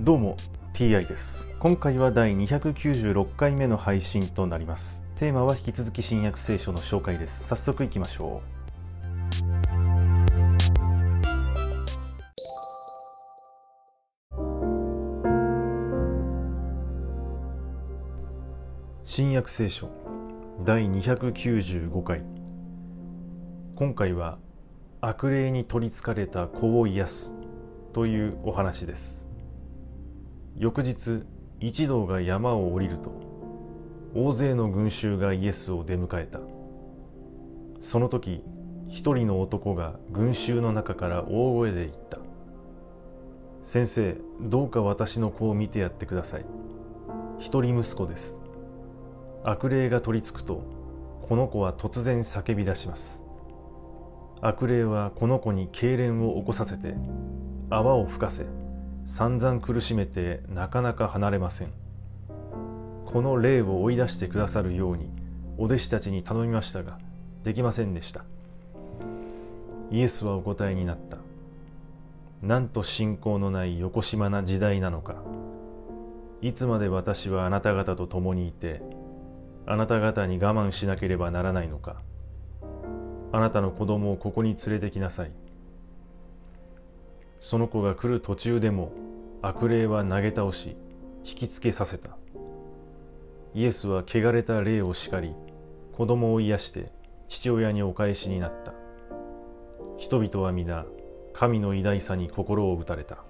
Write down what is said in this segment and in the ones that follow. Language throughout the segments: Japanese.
どうも TI です。今回は第296回目の配信となります。テーマは引き続き新約聖書の紹介です。早速いきましょう。新約聖書第295回。今回は悪霊に取りつかれた子を癒すというお話です。翌日一同が山を降りると大勢の群衆がイエスを出迎えた。その時一人の男が群衆の中から大声で言った「先生どうか私の子を見てやってください。一人息子です。悪霊が取りつくとこの子は突然叫び出します。悪霊はこの子に痙攣を起こさせて泡を吹かせ散々苦しめてなかなか離れません。この霊を追い出してくださるようにお弟子たちに頼みましたができませんでした。イエスはお答えになった。なんと信仰のない横島な時代なのか。いつまで私はあなた方と共にいてあなた方に我慢しなければならないのか。あなたの子供をここに連れてきなさい。その子が来る途中でも悪霊は投げ倒し引きつけさせた。イエスは汚れた霊を叱り子供を癒して父親にお返しになった。人々は皆神の偉大さに心を打たれた。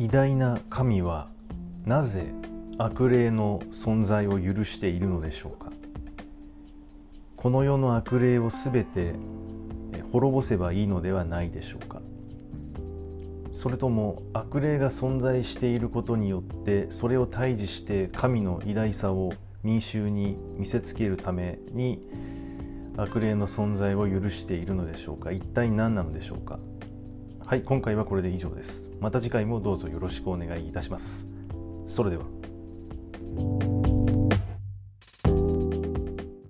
偉大な神はなぜ悪霊の存在を許しているのでしょうか？この世の悪霊をすべて滅ぼせばいいのではないでしょうか？それとも悪霊が存在していることによってそれを退治して神の偉大さを民衆に見せつけるために悪霊の存在を許しているのでしょうか？一体何なのでしょうか？はい今回はこれで以上です。また次回もどうぞよろしくお願いいたします。それでは。